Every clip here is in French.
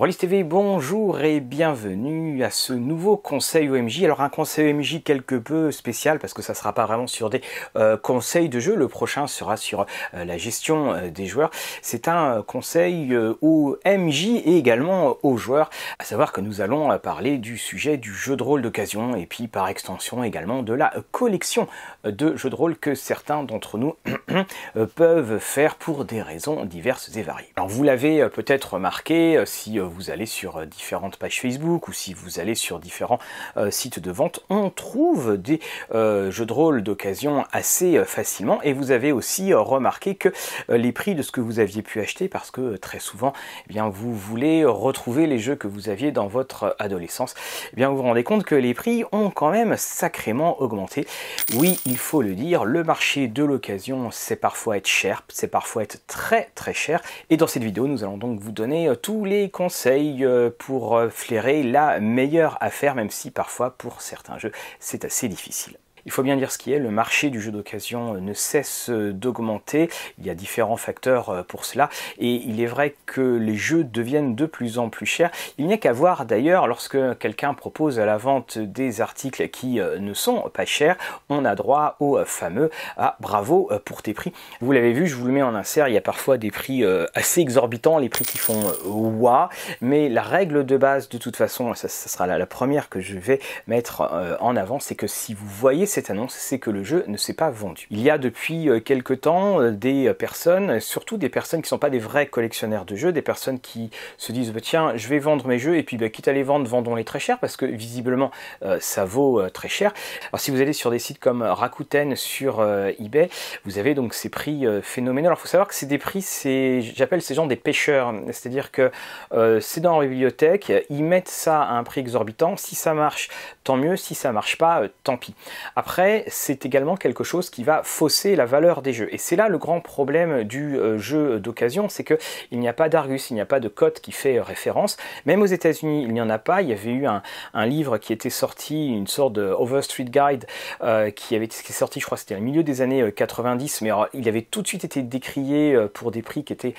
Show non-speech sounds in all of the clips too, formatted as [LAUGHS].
Rollis TV, bonjour et bienvenue à ce nouveau conseil OMJ. Alors un conseil OMJ quelque peu spécial parce que ça sera pas vraiment sur des euh, conseils de jeu. Le prochain sera sur euh, la gestion euh, des joueurs. C'est un conseil au MJ et également aux joueurs. À savoir que nous allons parler du sujet du jeu de rôle d'occasion et puis par extension également de la collection de jeux de rôle que certains d'entre nous [CLEARS THROAT] peuvent faire pour des raisons diverses et variées. Alors vous l'avez peut-être remarqué si vous allez sur euh, différentes pages Facebook ou si vous allez sur différents euh, sites de vente, on trouve des jeux de rôle d'occasion assez facilement. Et vous avez aussi remarqué que les prix de ce que vous aviez pu acheter parce que très souvent eh bien vous voulez retrouver les jeux que vous aviez dans votre adolescence. Eh bien vous vous rendez compte que les prix ont quand même sacrément augmenté. Oui il faut le dire le marché de l'occasion c'est parfois être cher c'est parfois être très très cher. Et dans cette vidéo nous allons donc vous donner tous les conseils euh, pour euh, flairer la meilleure affaire, même si parfois pour certains jeux c'est assez difficile. Il faut bien dire ce qui est, le marché du jeu d'occasion ne cesse d'augmenter, il y a différents facteurs euh, pour cela, et il est vrai que les jeux deviennent de plus en plus chers. Il n'y a qu'à voir d'ailleurs, lorsque quelqu'un propose à la vente des articles qui euh, ne sont pas chers, on a droit au fameux ah bravo euh, pour tes prix. Vous l'avez vu, je vous le mets en insert, il y a parfois des prix assez exorbitants, les prix qui font wa, mais la règle de base de toute façon, ça, sera la première que je vais mettre en avant, c'est que si vous voyez cette annonce, c'est que le jeu ne s'est pas vendu. Il y a depuis euh, quelque temps euh, des personnes, surtout des personnes qui ne sont pas des vrais collectionneurs de jeux, des personnes qui se disent bah, tiens, je vais vendre mes jeux et puis bah, quitte à les vendre, vendons-les très cher parce que visiblement euh, ça vaut très cher. Alors si vous allez sur des sites comme Rakuten sur eBay, vous avez donc ces prix phénoménaux. Alors il faut savoir que c'est des prix, j'appelle ces gens des pêcheurs, c'est-à-dire que c'est dans leur bibliothèque, ils mettent ça à un prix exorbitant. Si ça marche, tant mieux. Si ça marche pas, tant pis. Après, c'est également quelque chose qui va fausser la valeur des jeux. Et c'est là le grand problème du euh, jeu d'occasion, c'est que il n'y a pas d'argus, il n'y a pas de code qui fait référence. Même aux États-Unis, il n'y en a pas. Il y avait eu un, livre qui était sorti, une sorte de Overstreet Guide, euh, qui avait qui est sorti, je crois, c'était au milieu des années 90, euh, mais il avait tout de suite été décrié pour des prix qui étaient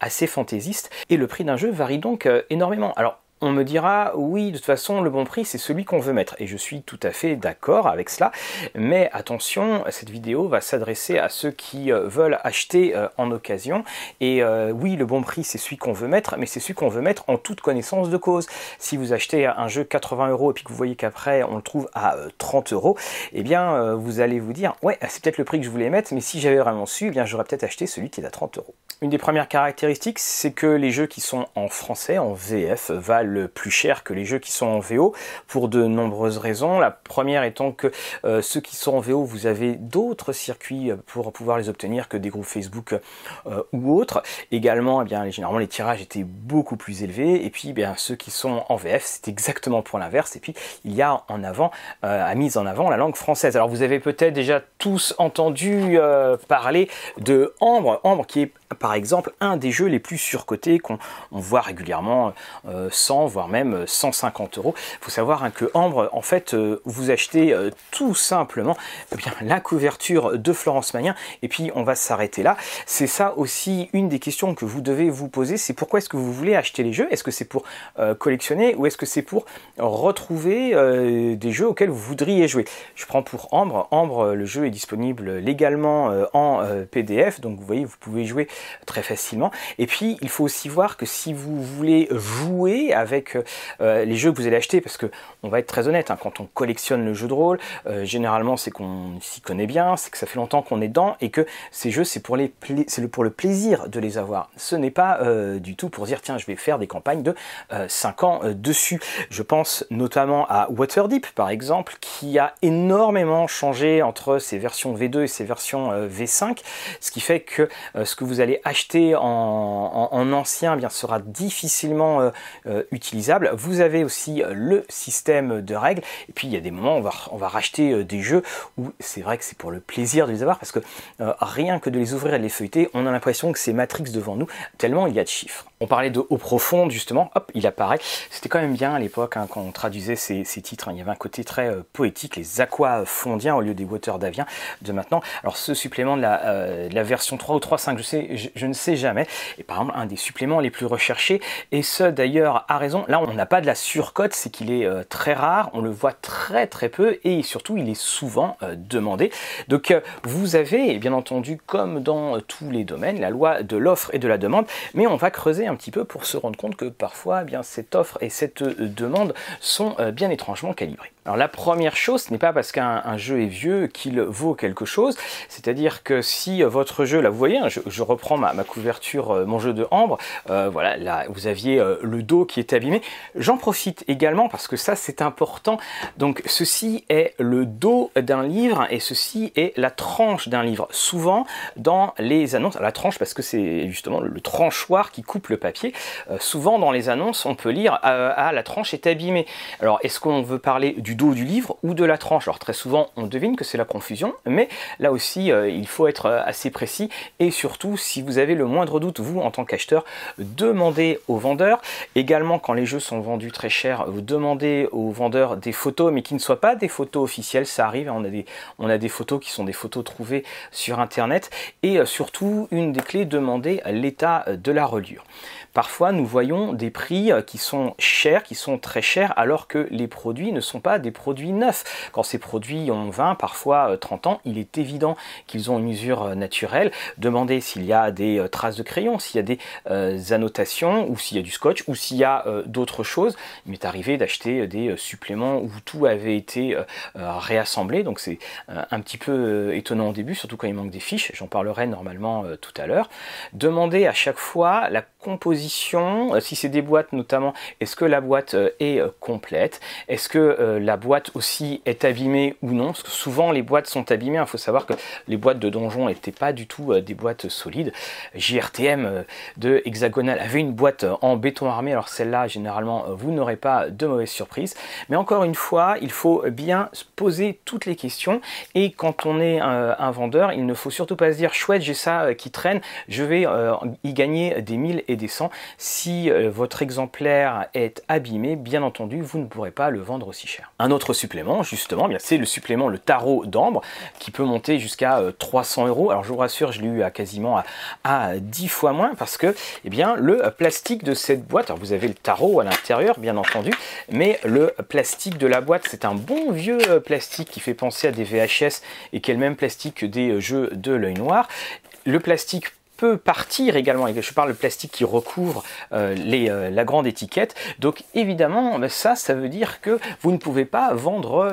assez fantaisistes. Et le prix d'un jeu varie donc énormément. Alors on me dira oui, de toute façon, le bon prix, c'est celui qu'on veut mettre. Et je suis tout à fait d'accord avec cela. Mais attention, cette vidéo va s'adresser à ceux qui euh, veulent acheter euh, en occasion. Et euh, oui, le bon prix, c'est celui qu'on veut mettre, mais c'est celui qu'on veut mettre en toute connaissance de cause. Si vous achetez un jeu 80 euros et puis que vous voyez qu'après on le trouve à 30 euros, eh bien, vous allez vous dire, ouais, c'est peut-être le prix que je voulais mettre, mais si j'avais vraiment su, eh bien, j'aurais peut-être acheté celui qui est à 30 euros. Une des premières caractéristiques, c'est que les jeux qui sont en français, en VF, valent plus cher que les jeux qui sont en VO pour de nombreuses raisons. La première étant que euh, ceux qui sont en VO, vous avez d'autres circuits pour pouvoir les obtenir que des groupes Facebook euh, ou autres. Également, eh bien, généralement les tirages étaient beaucoup plus élevés. Et puis, eh bien, ceux qui sont en VF, c'est exactement pour l'inverse. Et puis, il y a en avant, euh, à mise en avant la langue française. Alors, vous avez peut-être déjà tous entendu parler de Ambre, Ambre qui est par exemple un des jeux les plus surcotés qu'on voit régulièrement 100 voire même 150 euros. Il faut savoir hein, que Ambre, en fait, euh, vous achetez euh, tout simplement eh bien, la couverture de Florence Magnin et puis on va s'arrêter là. C'est ça aussi une des questions que vous devez vous poser, c'est pourquoi est-ce que vous voulez acheter les jeux? Est-ce que c'est pour euh, collectionner ou est-ce que c'est pour retrouver des jeux auxquels vous voudriez jouer? Je prends pour Ambre. Ambre, le jeu est disponible légalement en PDF, donc vous voyez, vous pouvez jouer très facilement. Et puis, il faut aussi voir que si vous voulez jouer avec euh, les jeux que vous allez acheter, parce que on va être très honnête, hein, quand on collectionne le jeu de rôle, euh, généralement c'est qu'on s'y connaît bien, c'est que ça fait longtemps qu'on est dedans et que ces jeux c'est pour, les c'est le, pour le plaisir de les avoir. Ce n'est pas euh, du tout pour dire tiens je vais faire des campagnes de 5 ans dessus. Je pense notamment à Waterdeep par exemple, qui a énormément changé entre ses versions V2 et ses versions V5, ce qui fait que ce que vous allez acheter en, en, ancien eh bien, sera difficilement utilisé vous avez aussi euh, le système de règles. Et puis il y a des moments où on va, on va racheter euh, des jeux où c'est vrai que c'est pour le plaisir de les avoir parce que euh, rien que de les ouvrir et de les feuilleter, on a l'impression que c'est Matrix devant nous, tellement il y a de chiffres. On parlait de eau profonde justement, hop, il apparaît. C'était quand même bien à l'époque hein, quand on traduisait ces, titres. Hein. Il y avait un côté très poétique, les aquas fondiens au lieu des water daviens de maintenant. Alors ce supplément de la, version 3 ou 3.5, je sais, je, ne sais jamais. Et par exemple, un des suppléments les plus recherchés, et ce d'ailleurs à raison, là on n'a pas de la surcote, c'est qu'il est, très rare, on le voit très très peu, et surtout il est souvent demandé. Donc vous avez, bien entendu, comme dans tous les domaines, la loi de l'offre et de la demande, mais on va creuser un petit peu pour se rendre compte que parfois, eh bien, cette offre et cette demande sont bien étrangement calibrées. Alors la première chose, ce n'est pas parce qu'un jeu est vieux qu'il vaut quelque chose, c'est-à-dire que si votre jeu, là vous voyez, hein, je, reprends ma, couverture, euh, mon jeu de Ambre, euh, voilà, là vous aviez euh, le dos qui est abîmé, j'en profite également parce que ça c'est important, donc ceci est le dos d'un livre et ceci est la tranche d'un livre. Souvent dans les annonces, la tranche parce que c'est justement le, tranchoir qui coupe le papier, souvent dans les annonces on peut lire ah la tranche est abîmée. Alors est-ce qu'on veut parler du dos du livre ou de la tranche? Alors très souvent on devine que c'est la confusion, mais là aussi il faut être assez précis et surtout si vous avez le moindre doute, vous en tant qu'acheteur, demandez au vendeur. Également quand les jeux sont vendus très cher, vous demandez au vendeur des photos, mais qui ne soient pas des photos officielles, ça arrive, hein, on a des, on a des photos qui sont des photos trouvées sur internet et euh, surtout une des clés, demandez l'état de la reliure. Parfois, nous voyons des prix euh, qui sont chers, qui sont très chers, alors que les produits ne sont pas des produits neufs. Quand ces produits ont 20, parfois 30 euh, ans, il est évident qu'ils ont une usure euh, naturelle. Demandez s'il y a des traces de crayon, s'il y a des annotations, ou s'il y a du scotch, ou s'il y a d'autres choses. Il m'est arrivé d'acheter des suppléments où tout avait été réassemblé, donc c'est un petit peu étonnant au début, surtout quand il manque des fiches. J'en parlerai normalement tout à l'heure. Demandez à chaque fois la composition, euh, si c'est des boîtes notamment, est-ce que la boîte euh, est euh, complète? Est-ce que la boîte aussi est abîmée ou non? Parce que souvent les boîtes sont abîmées, il faut savoir que les boîtes de donjon n'étaient pas du tout des boîtes solides. JRTM de Hexagonal avait une boîte en béton armé, alors celle-là généralement vous n'aurez pas de mauvaises surprises. Mais encore une fois, il faut bien poser toutes les questions. Et quand on est un, vendeur, il ne faut surtout pas se dire chouette j'ai ça qui traîne, je vais y gagner des mille et Si euh, votre exemplaire est abîmé, bien entendu, vous ne pourrez pas le vendre aussi cher. Un autre supplément, justement, c'est le supplément le tarot d'ambre qui peut monter jusqu'à 300 euh, euros. Alors je vous rassure, je l'ai eu à quasiment à, 10 fois moins parce que eh bien, le plastique de cette boîte, alors vous avez le tarot à l'intérieur, bien entendu, mais le plastique de la boîte, c'est un bon vieux euh, plastique qui fait penser à des VHS et qui est le même plastique que des jeux de l'œil noir. Le plastique peut partir également, et je parle de plastique qui recouvre euh, les, euh, la grande étiquette. Donc évidemment, ça, ça veut dire que vous ne pouvez pas vendre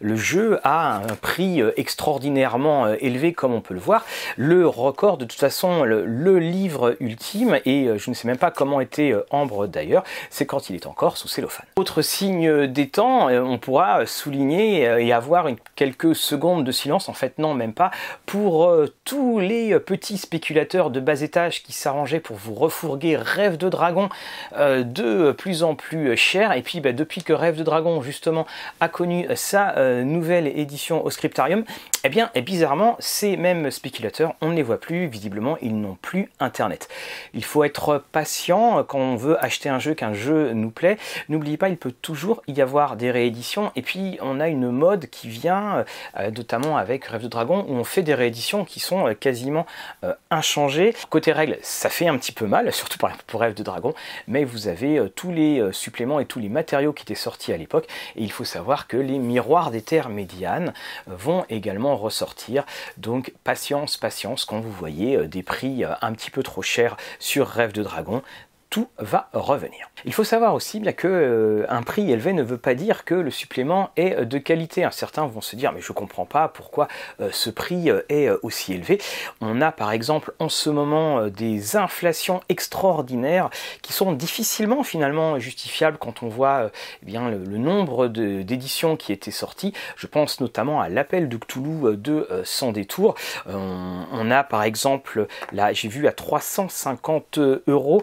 le jeu à un prix euh, extraordinairement élevé comme on peut le voir. Le record, de toute façon, le, livre ultime, et je ne sais même pas comment était Ambre d'ailleurs, c'est quand il est encore sous cellophane. Autre signe des temps, on pourra souligner et avoir quelques secondes de silence, en fait non, même pas, pour tous les petits spéculateurs de bas étage qui s'arrangeaient pour vous refourguer Rêve de Dragon euh, de plus en plus cher. Et puis bah, depuis que Rêve de Dragon justement a connu sa euh, nouvelle édition au Scriptarium, eh bien et bizarrement ces mêmes spéculateurs, on ne les voit plus, visiblement ils n'ont plus internet. Il faut être patient quand on veut acheter un jeu, qu'un jeu nous plaît. N'oubliez pas, il peut toujours y avoir des rééditions. Et puis on a une mode qui vient, euh, notamment avec Rêve de Dragon, où on fait des rééditions qui sont quasiment inchangées Côté règles, ça fait un petit peu mal, [LAUGHS] surtout pour Rêve de Dragon, mais vous avez euh, tous les euh, suppléments et tous les matériaux qui étaient sortis à l'époque, et il faut savoir que les miroirs des terres médianes euh, vont également ressortir. Donc patience, patience, quand vous voyez des prix un petit peu trop chers sur Rêve de Dragon, tout va revenir. Il faut savoir aussi bien que euh, un prix élevé ne veut pas dire que le supplément est de qualité. Certains vont se dire mais je comprends pas pourquoi euh, ce prix euh, est aussi élevé. On a par exemple en ce moment des inflations extraordinaires qui sont difficilement finalement justifiables quand on voit eh le, nombre d'éditions qui étaient sorties. Je pense notamment à l'appel de Cthulhu de Sans détour. On, a par exemple là j'ai vu à 350 euros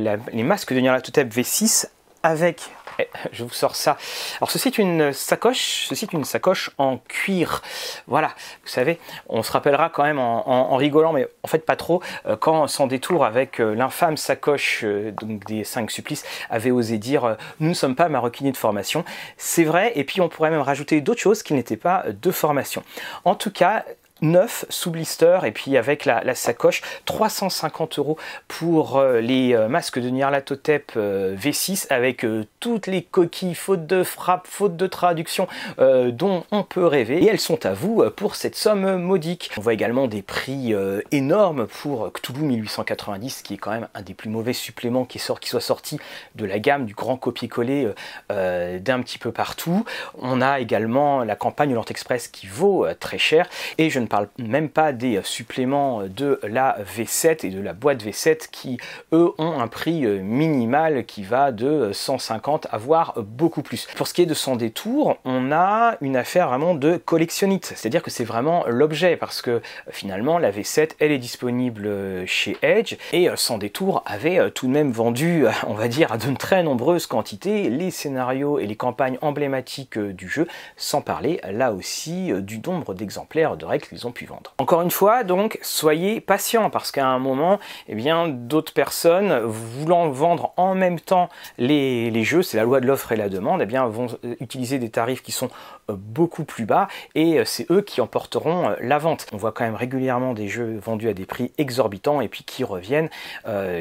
les masques de Nyarlathotep V6 avec eh, je vous sors ça. Alors ceci est une sacoche, ceci une sacoche en cuir. Voilà, vous savez, on se rappellera quand même en, rigolant, mais en fait pas trop, euh, quand sans détour avec euh, l'infâme sacoche euh, des cinq supplices avait osé dire nous ne sommes pas maroquiniers de formation. C'est vrai, et puis on pourrait même rajouter d'autres choses qui n'étaient pas de formation. En tout cas, neuf sous blister et puis avec la, sacoche 350 euros pour euh, les euh, masques de Nyarlathotep euh, V6 avec toutes les coquilles faute de frappe faute de traduction dont on peut rêver. Et elles sont à vous pour cette somme modique. On voit également des prix énormes pour Cthulhu 1890 qui est quand même un des plus mauvais suppléments qui, sort, qui soit sorti de la gamme du grand copier-coller d'un petit peu partout. On a également la campagne Lent Express qui vaut très cher. Et je ne parle même pas des suppléments de la V7 et de la boîte V7 qui, eux, ont un prix euh, minimal qui va de 150 à voire beaucoup plus. Pour ce qui est de son détour, on a une affaire vraiment de collectionnite, c'est-à-dire que c'est vraiment l'objet parce que euh, finalement la V7 elle est disponible euh, chez Edge et sans détour avait tout de même vendu, on va dire, à de très nombreuses quantités les scénarios et les campagnes emblématiques du jeu, sans parler là aussi du nombre d'exemplaires de règles ont pu vendre. Encore une fois, donc, soyez patient parce qu'à un moment, eh bien, d'autres personnes voulant vendre en même temps les, jeux, c'est la loi de l'offre et la demande, eh bien, vont euh, utiliser des tarifs qui sont euh, beaucoup plus bas et euh, c'est eux qui emporteront la vente. On voit quand même régulièrement des jeux vendus à des prix exorbitants et puis qui reviennent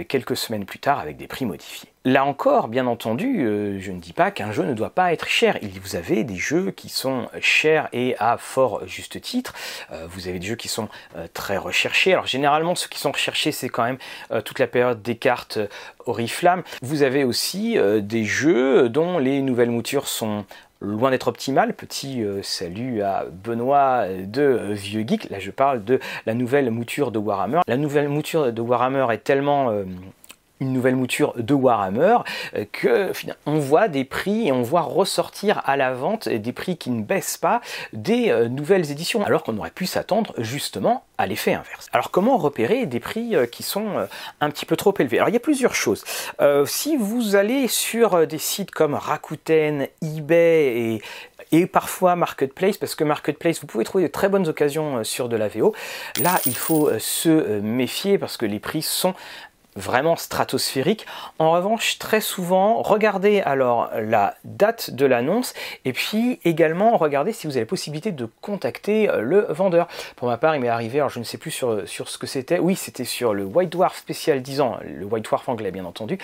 quelques semaines plus tard avec des prix modifiés. Là encore, bien entendu, euh, je ne dis pas qu'un jeu ne doit pas être cher. Vous avez des jeux qui sont chers et à fort juste titre. Euh, vous avez des jeux qui sont euh, très recherchés. Alors généralement, ceux qui sont recherchés, c'est quand même toute la période des cartes Oriflamme. Vous avez aussi des jeux dont les nouvelles moutures sont loin d'être optimales. Petit salut à Benoît de Vieux Geek. Là, je parle de la nouvelle mouture de Warhammer. La nouvelle mouture de Warhammer est tellement une nouvelle mouture de Warhammer, euh, que on voit des prix et on voit ressortir à la vente des prix qui ne baissent pas des euh, nouvelles éditions, alors qu'on aurait pu s'attendre justement à l'effet inverse. Alors comment repérer des prix euh, qui sont un petit peu trop élevés? Alors il y a plusieurs choses. si vous allez sur des sites comme Rakuten, eBay et, et parfois Marketplace, parce que Marketplace, vous pouvez trouver de très bonnes occasions sur de la VO. Là, il faut se méfier parce que les prix sont vraiment stratosphérique. En revanche, très souvent, regardez alors la date de l'annonce et puis également regardez si vous avez possibilité de contacter euh, le vendeur. Pour ma part, il m'est arrivé, alors je ne sais plus sur, sur ce que c'était, oui, c'était sur le White Dwarf spécial 10 ans, le White Dwarf anglais bien entendu,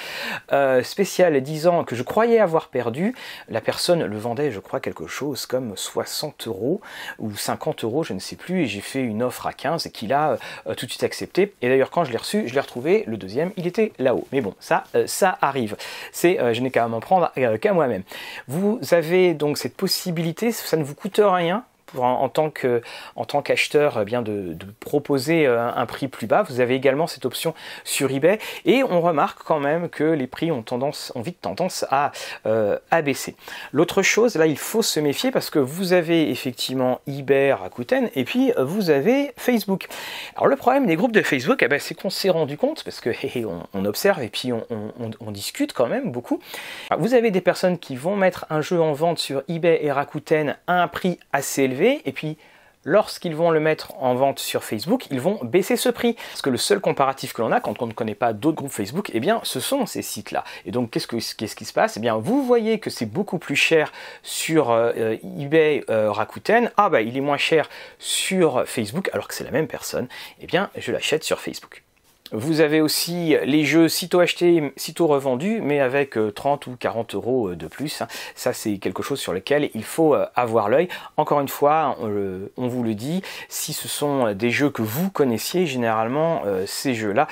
euh, spécial 10 ans que je croyais avoir perdu. La personne le vendait, je crois, quelque chose comme 60 euros ou 50 euros, je ne sais plus, et j'ai fait une offre à 15 et qu'il a euh, tout de suite accepté. Et d'ailleurs, quand je l'ai reçu, je l'ai retrouvé le deuxième il était là-haut. Mais bon, ça, euh, ça arrive. C'est, euh, je n'ai qu'à m'en prendre euh, qu'à moi-même. Vous avez donc cette possibilité, ça ne vous coûte rien en, tant que en tant qu'acheteur eh bien de, proposer euh, un, prix plus bas. Vous avez également cette option sur eBay et on remarque quand même que les prix ont tendance ont vite tendance à, euh, baisser. L'autre chose, là, il faut se méfier parce que vous avez effectivement eBay, Rakuten et puis vous avez Facebook. Alors le problème des groupes de Facebook, eh ben, c'est qu'on s'est rendu compte parce que [LAUGHS] on, observe et puis on, discute quand même beaucoup. vous avez des personnes qui vont mettre un jeu en vente sur eBay et Rakuten à un prix assez élevé et puis lorsqu'ils vont le mettre en vente sur Facebook, ils vont baisser ce prix. Parce que le seul comparatif que l'on a quand on ne connaît pas d'autres groupes Facebook, eh bien, ce sont ces sites-là. Et donc, qu'est-ce, qui se passe? Eh bien, vous voyez que c'est beaucoup plus cher sur euh, eBay euh, Rakuten. Ah, bah, il est moins cher sur Facebook, alors que c'est la même personne. Eh bien, je l'achète sur Facebook. Vous avez aussi les jeux sitôt achetés, sitôt revendus, mais avec 30 euh, ou 40 euros euh, de plus. Hein. Ça, c'est quelque chose sur lequel il faut euh, avoir l'œil. Encore une fois, on, vous le dit, si ce sont des jeux que vous connaissiez, généralement, ces jeux-là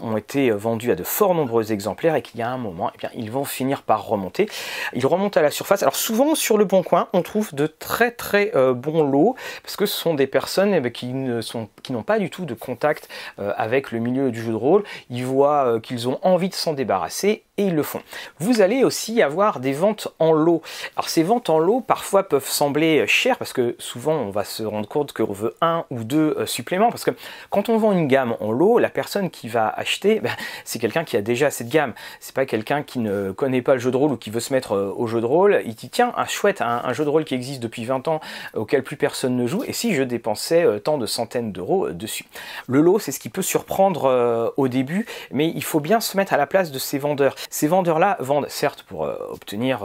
ont été vendus à de fort nombreux exemplaires et qu'il y a un moment, eh bien, ils vont finir par remonter. Ils remontent à la surface. Alors souvent, sur le Bon Coin, on trouve de très très bons lots, parce que ce sont des personnes eh qui n'ont pas du tout de contact avec le milieu du jeu de rôle, ils voient euh, qu'ils ont envie de s'en débarrasser et ils le font. Vous allez aussi avoir des ventes en lot. Alors ces ventes en lot parfois peuvent sembler chères parce que souvent on va se rendre compte qu'on veut un ou deux euh, suppléments parce que quand on vend une gamme en lot, la personne qui va acheter, ben, [LAUGHS] c'est quelqu'un qui a déjà cette gamme. C'est pas quelqu'un qui ne connaît pas le jeu de rôle ou qui veut se mettre euh, au jeu de rôle. Il dit tiens, un chouette, un, jeu de rôle qui existe depuis 20 ans auquel plus personne ne joue et si je dépensais tant de centaines d'euros dessus. Le lot, c'est ce qui peut surprendre au début, mais il faut bien se mettre à la place de ces vendeurs. Ces vendeurs-là vendent certes pour obtenir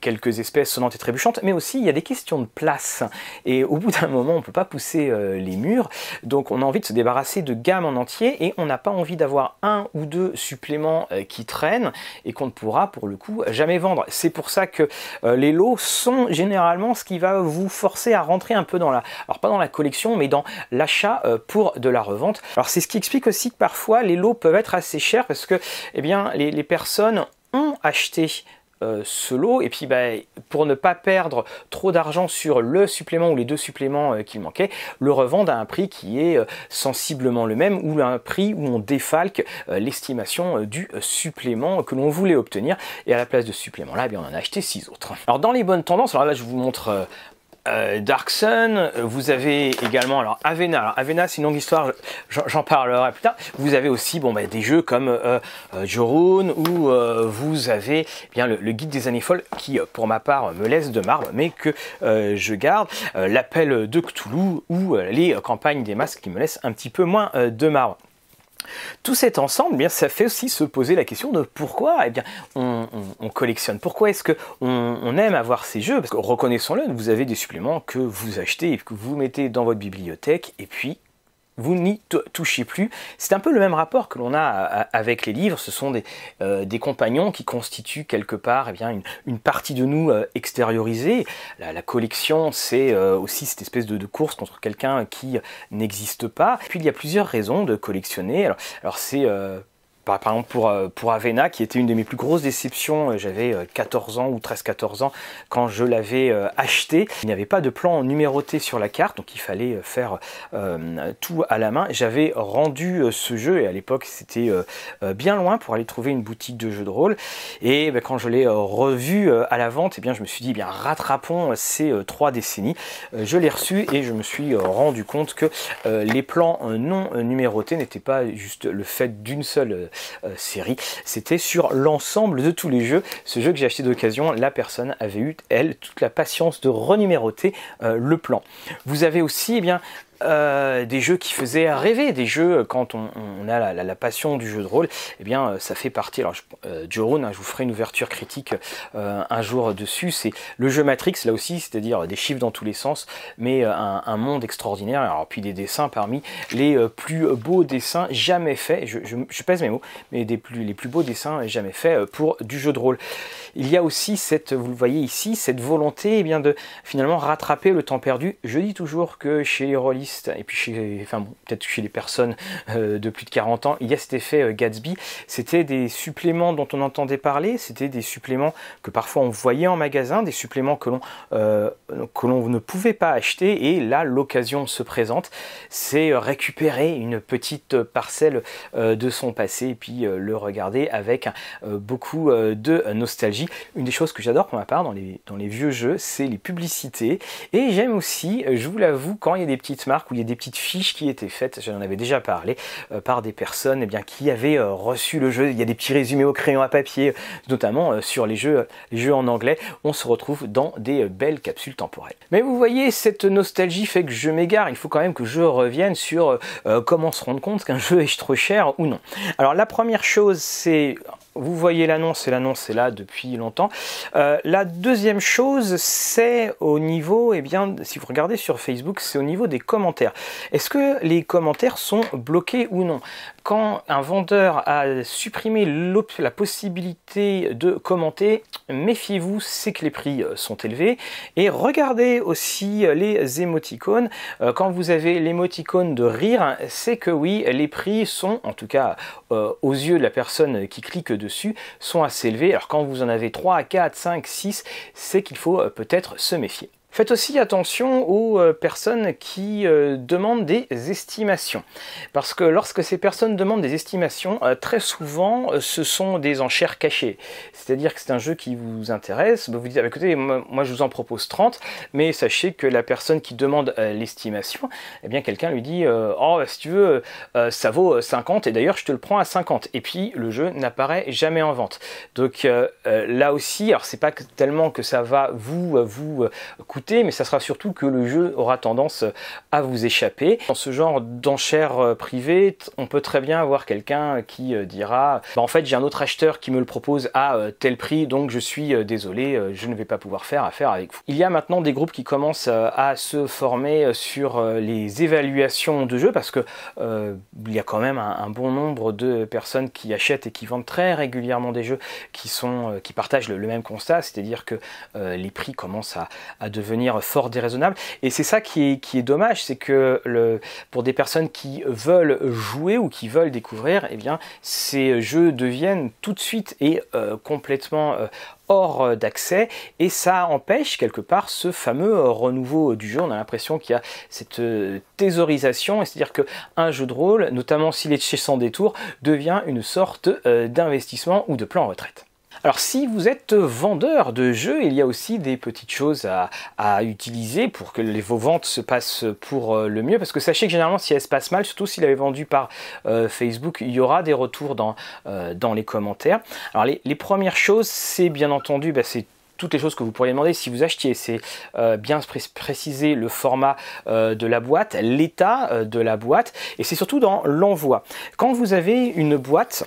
quelques espèces sonnantes et trébuchantes, mais aussi il y a des questions de place. Et au bout d'un moment, on peut pas pousser les murs, donc on a envie de se débarrasser de gamme en entier et on n'a pas envie d'avoir un ou deux suppléments qui traînent et qu'on ne pourra pour le coup jamais vendre. C'est pour ça que les lots sont généralement ce qui va vous forcer à rentrer un peu dans la, alors pas dans la collection, mais dans l'achat euh, pour de la revente. Alors c'est ce qui explique aussi que parfois les lots peuvent être assez chers parce que eh bien, les, les personnes ont acheté euh, ce lot et puis bah, pour ne pas perdre trop d'argent sur le supplément ou les deux suppléments euh, qu'il manquait, le revendent à un prix qui est euh, sensiblement le même ou un prix où on défalque l'estimation du supplément que l'on voulait obtenir et à la place de supplément là eh bien, on en a acheté six autres. Alors dans les bonnes tendances, alors là je vous montre euh, Dark Sun, euh, vous avez également Avena. Alors Avena, c'est une longue histoire, j'en parlerai plus tard. Vous avez aussi bon bah, des jeux comme euh, euh ou vous avez eh bien le, guide des années folles qui pour ma part me laisse de marbre mais que je garde. L'appel de Cthulhu ou les campagnes des masques qui me laissent un petit peu moins de marbre. Tout cet ensemble, eh ça fait aussi se poser la question de pourquoi eh on, collectionne. Pourquoi est-ce qu'on on aime avoir ces jeux? Parce que reconnaissons-le, vous avez des suppléments que vous achetez et que vous mettez dans votre bibliothèque, et puis vous n'y touchez plus. C'est un peu le même rapport que l'on a avec les livres. Ce sont des, euh, des, compagnons qui constituent quelque part eh bien, une, partie de nous euh, extériorisée. La, collection, c'est euh, aussi cette espèce de, course contre quelqu'un qui n'existe pas. Puis il y a plusieurs raisons de collectionner. Alors, alors c'est par exemple pour, euh, pour Avena, qui était une de mes plus grosses déceptions, euh, j'avais 14 euh, ans ou 13-14 ans quand je l'avais acheté. Il n'y avait pas de plan numéroté sur la carte, donc il fallait faire tout à la main. J'avais rendu ce jeu, et à l'époque c'était bien loin pour aller trouver une boutique de jeux de rôle. Et ben, quand je l'ai revu à la vente, eh bien, je me suis dit, eh bien, rattrapons ces trois décennies. je l'ai reçu et je me suis rendu compte que les plans non numérotés n'étaient pas juste le fait d'une seule série. C'était sur l'ensemble de tous les jeux. Ce jeu que j'ai acheté d'occasion, la personne avait eu, elle, toute la patience de renuméroter euh, le plan. Vous avez aussi, eh bien, euh, des jeux qui faisaient rêver, des jeux euh, quand on, a la, passion du jeu de rôle, eh bien euh, ça fait partie. Alors je, hein, je vous ferai une ouverture critique un jour dessus. C'est le jeu Matrix là aussi, c'est-à-dire des chiffres dans tous les sens, mais un, monde extraordinaire. Alors puis des dessins parmi les plus beaux dessins jamais faits. Je, pèse mes mots, mais des plus, les plus beaux dessins jamais faits pour du jeu de rôle. Il y a aussi cette, vous le voyez ici, cette volonté eh bien de finalement rattraper le temps perdu. Je dis toujours que chez les et puis chez, enfin peut-être chez les personnes euh, de plus de 40 ans, il y a cet effet euh, Gatsby. C'était des suppléments dont on entendait parler, c'était des suppléments que parfois on voyait en magasin, des suppléments que l'on euh, ne pouvait pas acheter et là l'occasion se présente, c'est récupérer une petite parcelle de son passé et puis le regarder avec beaucoup de nostalgie. Une des choses que j'adore pour ma part dans les, dans les vieux jeux, c'est les publicités et j'aime aussi, je vous l'avoue, quand il y a des petites marques où il y a des petites fiches qui étaient faites, j'en avais déjà parlé, euh, par des personnes eh bien, qui avaient euh, reçu le jeu. Il y a des petits résumés au crayon à papier, notamment euh, sur les jeux, les jeux en anglais. On se retrouve dans des belles capsules temporelles. Mais vous voyez, cette nostalgie fait que je m'égare. Il faut quand même que je revienne sur comment se rendre compte qu'un jeu est trop cher ou non. Alors la première chose, c'est vous voyez l'annonce et l'annonce est là depuis longtemps. la deuxième chose, c'est au niveau, et eh bien, si vous regardez sur Facebook, c'est au niveau des commentaires est-ce que les commentaires sont bloqués ou non? Quand un vendeur a supprimé la possibilité de commenter, méfiez-vous, c'est que les prix euh, sont élevés. Et regardez aussi les émoticônes. Euh, quand vous avez l'émoticône de rire, c'est que oui, les prix sont, en tout cas euh, aux yeux de la personne qui clique dessus, sont assez élevés. Alors quand vous en avez 3, 4, 5, 6, c'est qu'il faut peut-être se méfier. Faites aussi attention aux euh, personnes qui euh, demandent des estimations. Parce que lorsque ces personnes demandent des estimations, euh, très souvent ce sont des enchères cachées. C'est-à-dire que c'est un jeu qui vous intéresse, vous dites, ah, écoutez, moi je vous en propose 30, mais sachez que la personne qui demande l'estimation, eh bien quelqu'un lui dit, oh bah, si tu veux, ça vaut 50, et d'ailleurs je te le prends à 50. Et puis le jeu n'apparaît jamais en vente. Donc là aussi, alors c'est pas tellement que ça va vous, vous coûter mais ça sera surtout que le jeu aura tendance à vous échapper. Dans ce genre d'enchères privées, on peut très bien avoir quelqu'un qui dira bah, en fait j'ai un autre acheteur qui me le propose à tel prix, donc je suis désolé, je ne vais pas pouvoir faire affaire avec vous. Il y a maintenant des groupes qui commencent à se former sur les évaluations de jeux parce que il y a quand même un, bon nombre de personnes qui achètent et qui vendent très régulièrement des jeux qui sont qui partagent le, même constat, c'est-à-dire que les prix commencent à, devenir fort déraisonnables. Et c'est ça qui est, qui est dommage, c'est que le, pour des personnes qui veulent jouer ou qui veulent découvrir, eh bien, ces jeux deviennent tout de suite et euh, complètement euh, hors d'accès et ça empêche quelque part ce fameux renouveau du jeu. On a l'impression qu'il y a cette euh, thésaurisation, c'est-à-dire qu'un jeu de rôle, notamment s'il est chez sans détour, devient une sorte d'investissement ou de plan retraite. Alors si vous êtes vendeur de jeux, il y a aussi des petites choses à, utiliser pour que vos ventes se passent pour euh, le mieux. Parce que sachez que généralement si elles se passent mal, surtout s'il avait vendu par euh, Facebook, il y aura des retours dans, euh, les commentaires. Alors les, premières choses, c'est bien entendu, bah, c'est toutes les choses que vous pourriez demander si vous achetiez, c'est bien préciser le format de la boîte, l'état de la boîte, et c'est surtout dans l'envoi. Quand vous avez une boîte,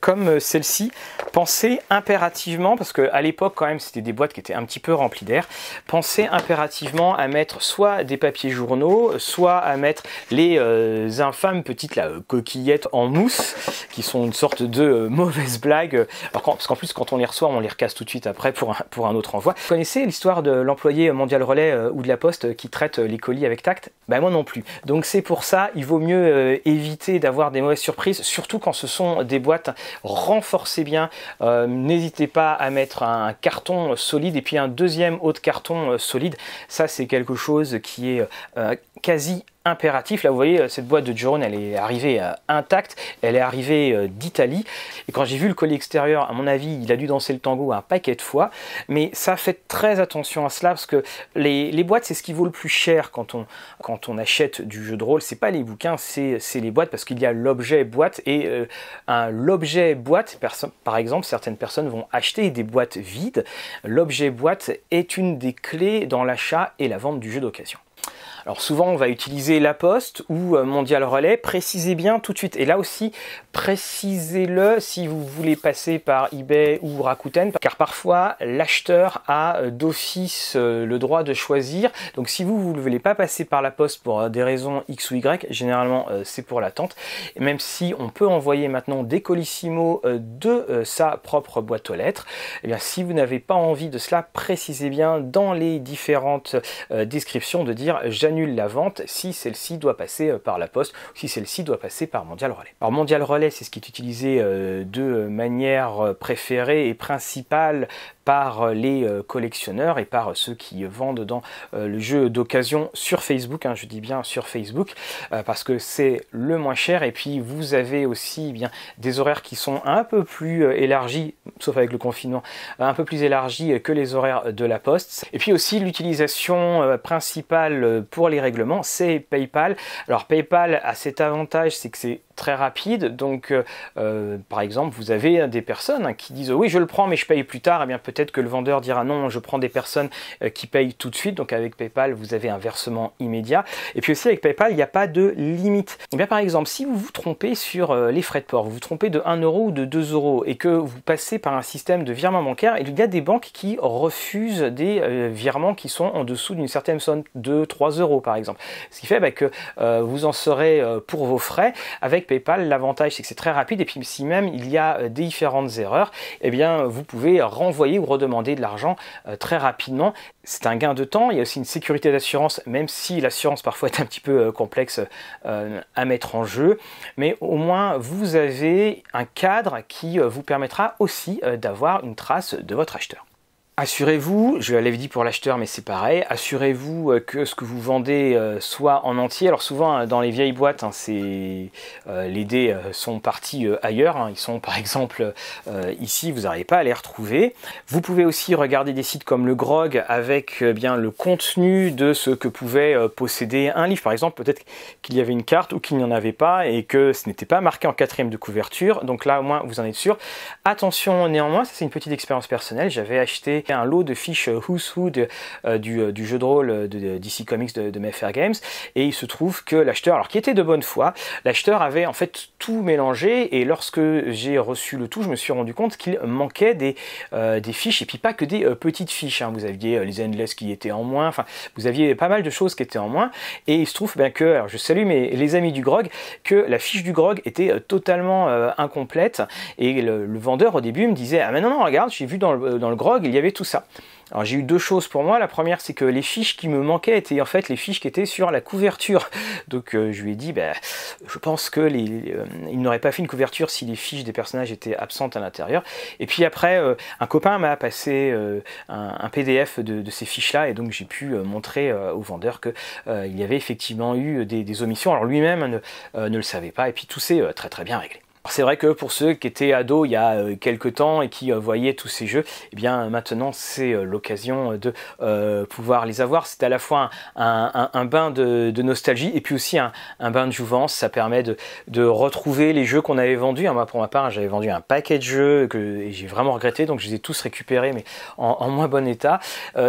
comme celle-ci, pensez impérativement, parce qu'à l'époque quand même c'était des boîtes qui étaient un petit peu remplies d'air, pensez impérativement à mettre soit des papiers journaux, soit à mettre les euh, infâmes petites coquillettes en mousse, qui sont une sorte de euh, mauvaise blague, parce qu'en plus quand on les reçoit on les recasse tout de suite après pour un, pour un autre envoi. Vous connaissez l'histoire de l'employé mondial relais euh, ou de la poste qui traite les colis avec tact? Ben moi non plus. Donc c'est pour ça, il vaut mieux éviter d'avoir des mauvaises surprises, surtout quand ce sont des boîtes renforcez bien. Euh, n'hésitez pas à mettre un carton solide et puis un deuxième autre carton euh, solide. Ça, c'est quelque chose qui est euh, quasi impératif. Là, vous voyez, cette boîte de drone, elle est arrivée euh, intacte, elle est arrivée euh, d'Italie. Et quand j'ai vu le colis extérieur, à mon avis, il a dû danser le tango un paquet de fois. Mais ça, fait très attention à cela, parce que les, boîtes, c'est ce qui vaut le plus cher quand on, achète du jeu de rôle. C'est pas les bouquins, c'est les boîtes, parce qu'il y a l'objet boîte. Et euh, l'objet boîte, par exemple, certaines personnes vont acheter des boîtes vides. L'objet boîte est une des clés dans l'achat et la vente du jeu d'occasion. Alors souvent on va utiliser la poste ou euh, Mondial Relais, précisez bien tout de suite. Et là aussi, précisez-le si vous voulez passer par eBay ou Rakuten, car parfois l'acheteur a euh, d'office euh, le droit de choisir. Donc si vous ne voulez pas passer par la poste pour des raisons X ou Y, généralement c'est pour l'attente. Même si on peut envoyer maintenant des colissimo de sa propre boîte aux lettres, eh bien si vous n'avez pas envie de cela, précisez bien dans les différentes descriptions de dire la vente si celle-ci doit passer euh, par la poste si celle-ci doit passer par Mondial Relais. Alors Mondial Relais, c'est ce qui est utilisé euh, de manière euh, préférée et principale par les collectionneurs et par ceux qui vendent dans le jeu d'occasion sur Facebook, hein, je dis bien sur Facebook, parce que c'est le moins cher et puis vous avez aussi eh bien des horaires qui sont un peu plus élargis, sauf avec le confinement, un peu plus élargis que les horaires de la poste. Et puis aussi l'utilisation principale pour les règlements, c'est PayPal. Alors PayPal a cet avantage, c'est que c'est très rapide. Donc, euh, euh, par exemple, vous avez des personnes qui disent oui, je le prends, mais je paye plus tard. Et eh bien, peut-être que le vendeur dira non, je prends des personnes euh, qui payent tout de suite. Donc, avec PayPal, vous avez un versement immédiat. Et puis aussi, avec PayPal, il n'y a pas de limite. Et eh bien, par exemple, si vous vous trompez sur les frais de port, vous vous trompez de 1 euro ou de 2 euros et que vous passez par un système de virement bancaire, il y a des banques qui refusent des virements qui sont en dessous d'une certaine somme de 3 euros, par exemple. Ce qui fait bah, que vous en serez pour vos frais avec PayPal, l'avantage c'est que c'est très rapide et puis si même il y a euh, différentes erreurs, eh bien vous pouvez renvoyer ou redemander de l'argent euh, très rapidement. C'est un gain de temps, il y a aussi une sécurité d'assurance, même si l'assurance parfois est un petit peu euh, complexe à mettre en jeu, mais au moins vous avez un cadre qui vous permettra aussi d'avoir une trace de votre acheteur. Assurez-vous, je l'avais dit pour l'acheteur, mais c'est pareil, assurez-vous euh, que ce que vous vendez euh, soit en entier. Alors souvent euh, dans les vieilles boîtes, hein, les dés sont partis ailleurs. Hein. Ils sont par exemple ici, vous n'arrivez pas à les retrouver. Vous pouvez aussi regarder des sites comme le Grog avec bien le contenu de ce que pouvait posséder un livre. Par exemple, peut-être qu'il y avait une carte ou qu'il n'y en avait pas et que ce n'était pas marqué en quatrième de couverture. Donc là au moins vous en êtes sûr. Attention néanmoins, ça c'est une petite expérience personnelle. J'avais acheté un lot de fiches Who's Who du, du, jeu de rôle de, DC Comics de, de Mayfair Games. Et il se trouve que l'acheteur, alors qui était de bonne foi, l'acheteur avait en fait tout mélangé. Et lorsque j'ai reçu le tout, je me suis rendu compte qu'il manquait des, des fiches. Et puis pas que des petites fiches. Hein. Vous aviez les Endless qui étaient en moins, enfin vous aviez pas mal de choses qui étaient en moins. Et il se trouve bien que, alors je salue mes, les amis du grog, que la fiche du grog était totalement incomplète. Et le, vendeur au début me disait ah mais non non regarde j'ai vu dans le, dans le grog il y avait tout ça alors j'ai eu deux choses pour moi. La première, c'est que les fiches qui me manquaient étaient en fait les fiches qui étaient sur la couverture. Donc euh, je lui ai dit, bah, je pense que euh, n'aurait pas fait une couverture si les fiches des personnages étaient absentes à l'intérieur. Et puis après, euh, un copain m'a passé un, PDF de, ces fiches-là, et donc j'ai pu montrer au vendeur que il y avait effectivement eu des, omissions. Alors lui-même ne le savait pas, et puis tout s'est très très bien réglé. C'est vrai que pour ceux qui étaient ados il y a euh, quelques temps et qui euh, voyaient tous ces jeux, eh bien maintenant c'est euh, l'occasion de pouvoir les avoir. C'est à la fois un, bain de, nostalgie et puis aussi un, bain de jouvence. Ça permet de, retrouver les jeux qu'on avait vendus. Moi pour ma part j'avais vendu un paquet de jeux que j'ai vraiment regretté, donc je les ai tous récupérés mais en, moins bon état.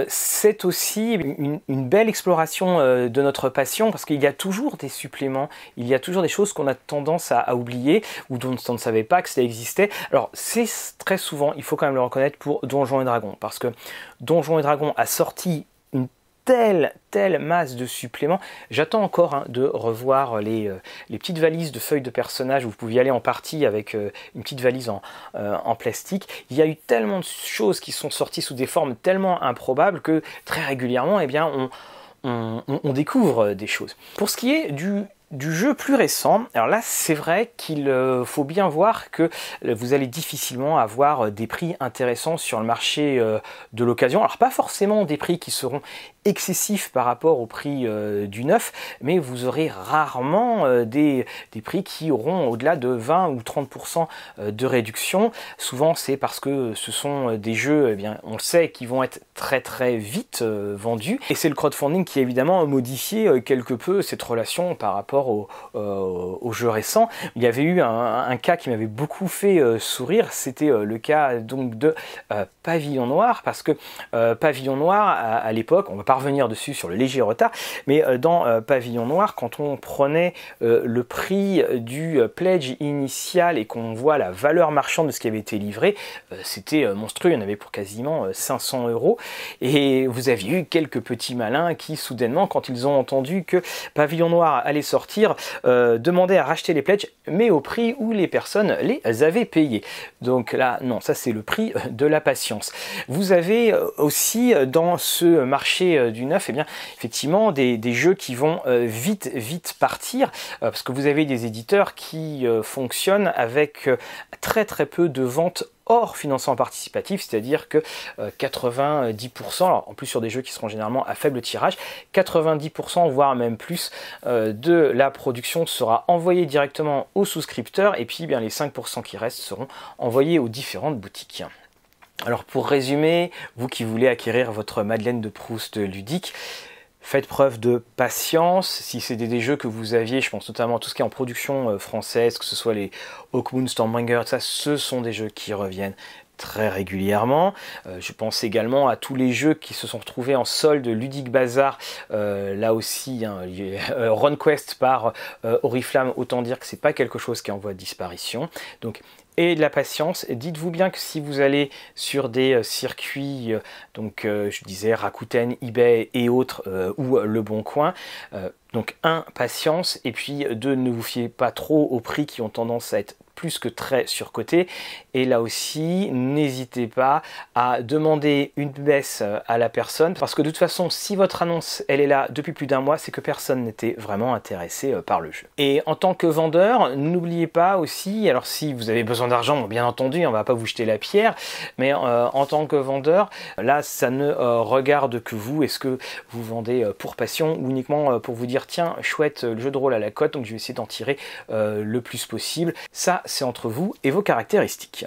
c'est aussi une, belle exploration de notre passion parce qu'il y a toujours des suppléments, il y a toujours des choses qu'on a tendance à, à oublier ou ne savait pas que ça existait. Alors c'est très souvent, il faut quand même le reconnaître pour Donjons et Dragons, parce que Donjons et Dragons a sorti une telle, telle masse de suppléments. J'attends encore hein, de revoir les, euh, les, petites valises de feuilles de personnages où vous pouviez aller en partie avec euh, une petite valise en, euh, en, plastique. Il y a eu tellement de choses qui sont sorties sous des formes tellement improbables que très régulièrement, eh bien, on, découvre des choses. Pour ce qui est du du jeu plus récent, alors là c'est vrai qu'il euh, faut bien voir que euh, vous allez difficilement avoir euh, des prix intéressants sur le marché de l'occasion. Alors pas forcément des prix qui seront excessif par rapport au prix du neuf, mais vous aurez rarement des, des, prix qui auront au-delà de 20 ou 30% euh, de réduction. Souvent c'est parce que ce sont des jeux, eh bien, on sait, qui vont être très très vite vendus. Et c'est le crowdfunding qui a évidemment modifié quelque peu cette relation par rapport aux au jeux récents. Il y avait eu un, cas qui m'avait beaucoup fait sourire, c'était le cas donc de Pavillon Noir, parce que Pavillon Noir à, l'époque, on va pas revenir dessus sur le léger retard, mais euh, dans euh, Pavillon Noir, quand on prenait euh, le prix du pledge initial et qu'on voit la valeur marchande de ce qui avait été livré, c'était monstrueux, il y en avait pour quasiment 500 euros, et vous aviez eu quelques petits malins qui soudainement, quand ils ont entendu que Pavillon Noir allait sortir, demandaient à racheter les pledges, mais au prix où les personnes les avaient payés. Donc là, non, ça c'est le prix de la patience. Vous avez aussi dans ce marché euh, du neuf, et eh bien effectivement des, jeux qui vont euh, vite vite partir euh, parce que vous avez des éditeurs qui fonctionnent avec très très peu de ventes hors financement participatif, c'est-à-dire que 90%, alors en plus sur des jeux qui seront généralement à faible tirage, 90% voire même plus de la production sera envoyée directement aux souscripteurs et puis bien les 5% qui restent seront envoyés aux différentes boutiques. Alors pour résumer, vous qui voulez acquérir votre Madeleine de Proust ludique, faites preuve de patience. Si c'est des, jeux que vous aviez, je pense notamment à tout ce qui est en production euh, française, que ce soit les Hawkmoon, Stormbringer, ça, ce sont des jeux qui reviennent très régulièrement. Euh, je pense également à tous les jeux qui se sont retrouvés en solde Ludique Bazar, euh, là aussi, hein, [LAUGHS] RunQuest par Oriflamme, autant dire que c'est pas quelque chose qui est en voie de disparition. Donc et de la patience. Dites-vous bien que si vous allez sur des euh, circuits, euh, donc euh, je disais Rakuten, eBay et autres, ou Le Bon Coin, donc un, patience, et puis deux, ne vous fiez pas trop aux prix qui ont tendance à être plus que très surcoté. Et là aussi, n'hésitez pas à demander une baisse à la personne parce que de toute façon, si votre annonce elle est là depuis plus d'un mois, c'est que personne n'était vraiment intéressé euh, par le jeu. Et en tant que vendeur, n'oubliez pas aussi, alors si vous avez besoin d'argent, bien entendu, on va pas vous jeter la pierre, mais euh, en tant que vendeur, là, ça ne euh, regarde que vous. Est-ce que vous vendez pour passion ou uniquement pour vous dire tiens, chouette, le jeu de rôle à la cote, donc je vais essayer d'en tirer le plus possible. Ça, c'est entre vous et vos caractéristiques.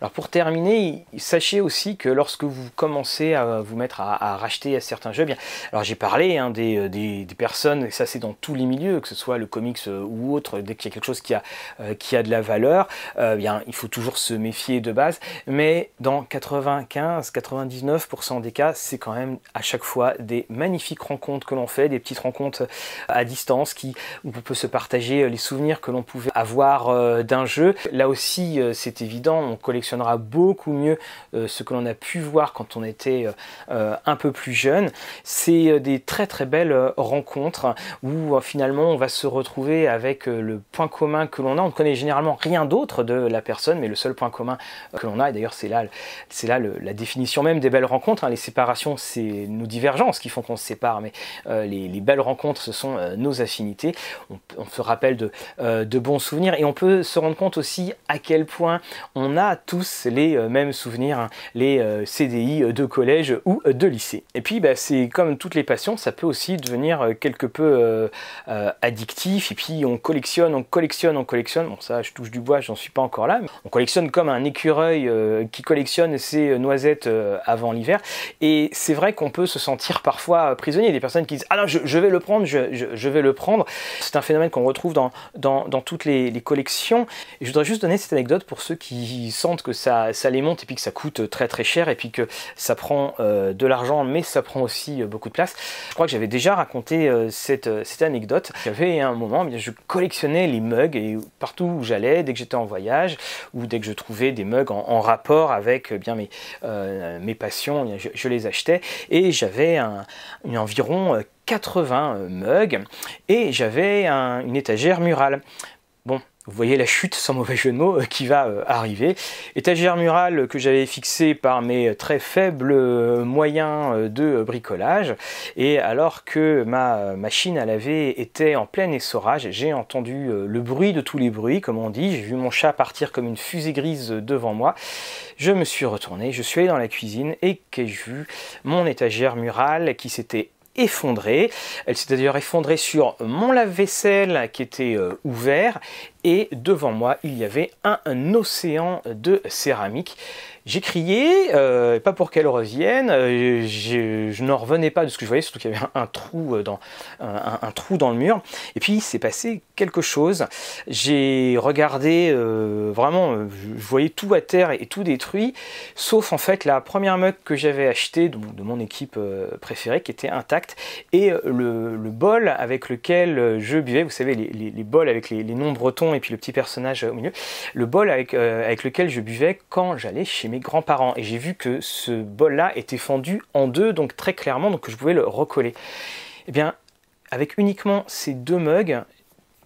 Alors pour terminer, sachez aussi que lorsque vous commencez à vous mettre à, racheter certains jeux, bien, alors j'ai parlé hein, des, des, personnes, et ça c'est dans tous les milieux, que ce soit le comics euh, ou autre, dès qu'il y a quelque chose qui a, euh, de la valeur, euh, bien il faut toujours se méfier de base, mais dans 95-99% des cas, c'est quand même à chaque fois des magnifiques rencontres que l'on fait, des petites rencontres à distance qui, où on peut se partager les souvenirs que l'on pouvait avoir d'un jeu. Là aussi, c'est évident, collectionnera beaucoup mieux euh, ce que l'on a pu voir quand on était euh, euh, un peu plus jeune. C'est des très très belles rencontres où finalement on va se retrouver avec le point commun que l'on a. On ne connaît généralement rien d'autre de la personne, mais le seul point commun que l'on a, et d'ailleurs c'est là, c'est là la définition même des belles rencontres. Hein. Les séparations, c'est nos divergences qui font qu'on se sépare, mais les, belles rencontres, ce sont nos affinités. On, se rappelle de, de bons souvenirs et on peut se rendre compte aussi à quel point on a tous les euh, mêmes souvenirs, hein, les euh, CDI de collège ou de lycée. Et puis bah, c'est comme toutes les passions, ça peut aussi devenir euh, quelque peu addictif, et puis on collectionne, on collectionne, on collectionne, bon ça je touche du bois, j'en suis pas encore là, on collectionne comme un écureuil qui collectionne ses noisettes avant l'hiver, et c'est vrai qu'on peut se sentir parfois prisonnier, des personnes qui disent ah non je, vais le prendre, je, vais le prendre, c'est un phénomène qu'on retrouve dans, dans, toutes les, les collections, et je voudrais juste donner cette anecdote pour ceux qui sentent que ça, les monte et puis que ça coûte très très cher et puis que ça prend euh, de l'argent mais ça prend aussi euh, beaucoup de place. Je crois que j'avais déjà raconté euh, cette, anecdote. J'avais un moment, eh je collectionnais les mugs et partout où j'allais, dès que j'étais en voyage ou dès que je trouvais des mugs en, rapport avec bien mes, mes passions, eh je, les achetais et j'avais un, environ 80 mugs et j'avais une étagère murale. Bon, vous voyez la chute, sans mauvais jeu de mots, euh, qui va euh, arriver. Étagère murale que j'avais fixée par mes très faibles euh, moyens de bricolage. Et alors que ma machine à laver était en plein essorage, j'ai entendu le bruit de tous les bruits, comme on dit. J'ai vu mon chat partir comme une fusée grise devant moi. Je me suis retourné, je suis allé dans la cuisine et qu'ai-je vu Mon étagère murale qui s'était effondrée. Elle s'est d'ailleurs effondrée sur mon lave-vaisselle qui était ouvert et devant moi il y avait un, océan de céramique. J'ai crié, euh, pas pour qu'elle revienne, euh, je, n'en revenais pas de ce que je voyais, surtout qu'il y avait un, trou dans, un, trou dans le mur. Et puis il s'est passé quelque chose. J'ai regardé euh, vraiment, je voyais tout à terre et tout détruit, sauf en fait la première mug que j'avais achetée de, mon équipe préférée qui était intacte et le, bol avec lequel je buvais, vous savez les, les, bols avec les, les noms bretons et puis le petit personnage au milieu, le bol avec, euh, avec lequel je buvais quand j'allais chez mes grands-parents. Et j'ai vu que ce bol-là était fendu en deux, donc très clairement, donc je pouvais le recoller. Eh bien, avec uniquement ces deux mugs,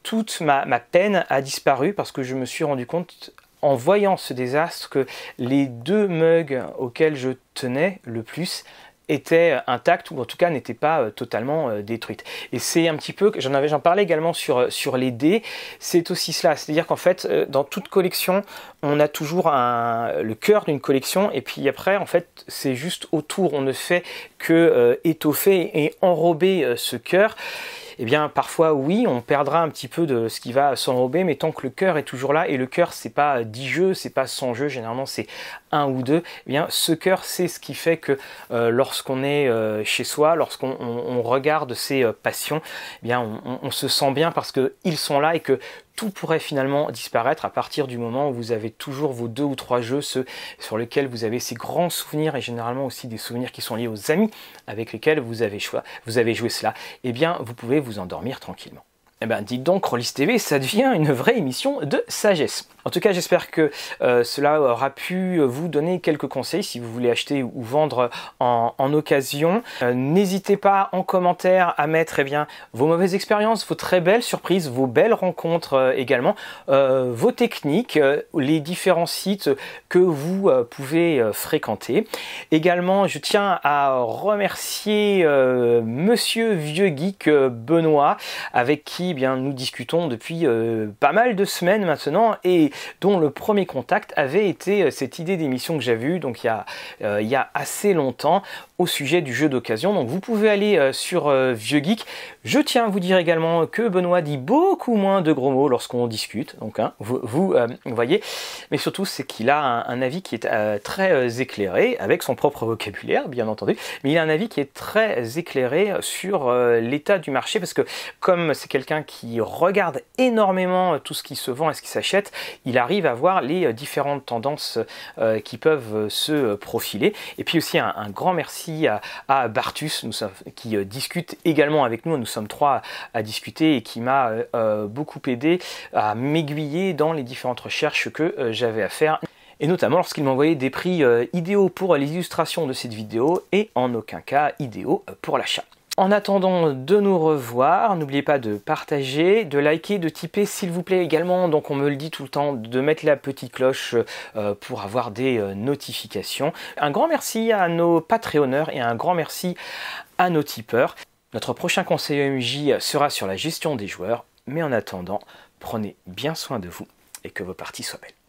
toute ma peine a disparu parce que je me suis rendu compte en voyant ce désastre que les deux mugs auxquels je tenais le plus était intacte ou en tout cas n'était pas euh, totalement euh, détruite. Et c'est un petit peu, j'en avais, j'en parlais également sur, euh, les dés, c'est aussi cela, c'est-à-dire qu'en fait dans toute collection on a toujours le cœur d'une collection et puis après en fait c'est juste autour, on ne fait que étoffer et enrober ce cœur eh bien parfois oui, on perdra un petit peu de ce qui va s'enrober, mais tant que le cœur est toujours là, et le cœur c'est pas 10 jeux, c'est pas 100 jeux, généralement c'est un ou deux, eh bien ce cœur c'est ce qui fait que euh, lorsqu'on est euh, chez soi, lorsqu'on regarde ses euh, passions, eh bien on, on, se sent bien parce qu'ils sont là et que tout pourrait finalement disparaître à partir du moment où vous avez toujours vos deux ou trois jeux, ceux sur lesquels vous avez ces grands souvenirs et généralement aussi des souvenirs qui sont liés aux amis avec lesquels vous avez, vous avez joué cela, eh bien vous pouvez vous endormir tranquillement. Eh bien, dites donc, Rollis TV, ça devient une vraie émission de sagesse. En tout cas, j'espère que euh, cela aura pu vous donner quelques conseils si vous voulez acheter ou vendre en, occasion. Euh, n'hésitez pas en commentaire à mettre eh bien, vos mauvaises expériences, vos très belles surprises, vos belles rencontres euh, également, vos techniques, les différents sites que vous pouvez fréquenter. Également, je tiens à remercier Monsieur Vieux Geek Benoît, avec qui eh bien, nous discutons depuis pas mal de semaines maintenant et dont le premier contact avait été cette idée d'émission que j'ai vue donc il y, a, il y a assez longtemps au sujet du jeu d'occasion. Donc vous pouvez aller sur Vieux Geek. Je tiens à vous dire également que Benoît dit beaucoup moins de gros mots lorsqu'on discute. Donc hein, vous, voyez, mais surtout c'est qu'il a un, avis qui est très éclairé avec son propre vocabulaire bien entendu, mais il a un avis qui est très éclairé sur l'état du marché parce que comme c'est quelqu'un qui regarde énormément tout ce qui se vend et ce qui s'achète, il arrive à voir les différentes tendances euh, qui peuvent se profiler. Et puis aussi un, grand merci à, Bartus qui euh, discute également avec nous. Nous sommes trois à, discuter et qui m'a euh, beaucoup aidé à m'aiguiller dans les différentes recherches que j'avais à faire et notamment lorsqu'il m'a envoyé des prix idéaux pour les illustrations de cette vidéo et en aucun cas idéaux pour l'achat. En attendant de nous revoir, n'oubliez pas de partager, de liker, de typer s'il vous plaît également. Donc on me le dit tout le temps, de mettre la petite cloche euh, pour avoir des euh, notifications. Un grand merci à nos Patreonneurs et un grand merci à nos tipeurs. Notre prochain conseil OMJ sera sur la gestion des joueurs. Mais en attendant, prenez bien soin de vous et que vos parties soient belles.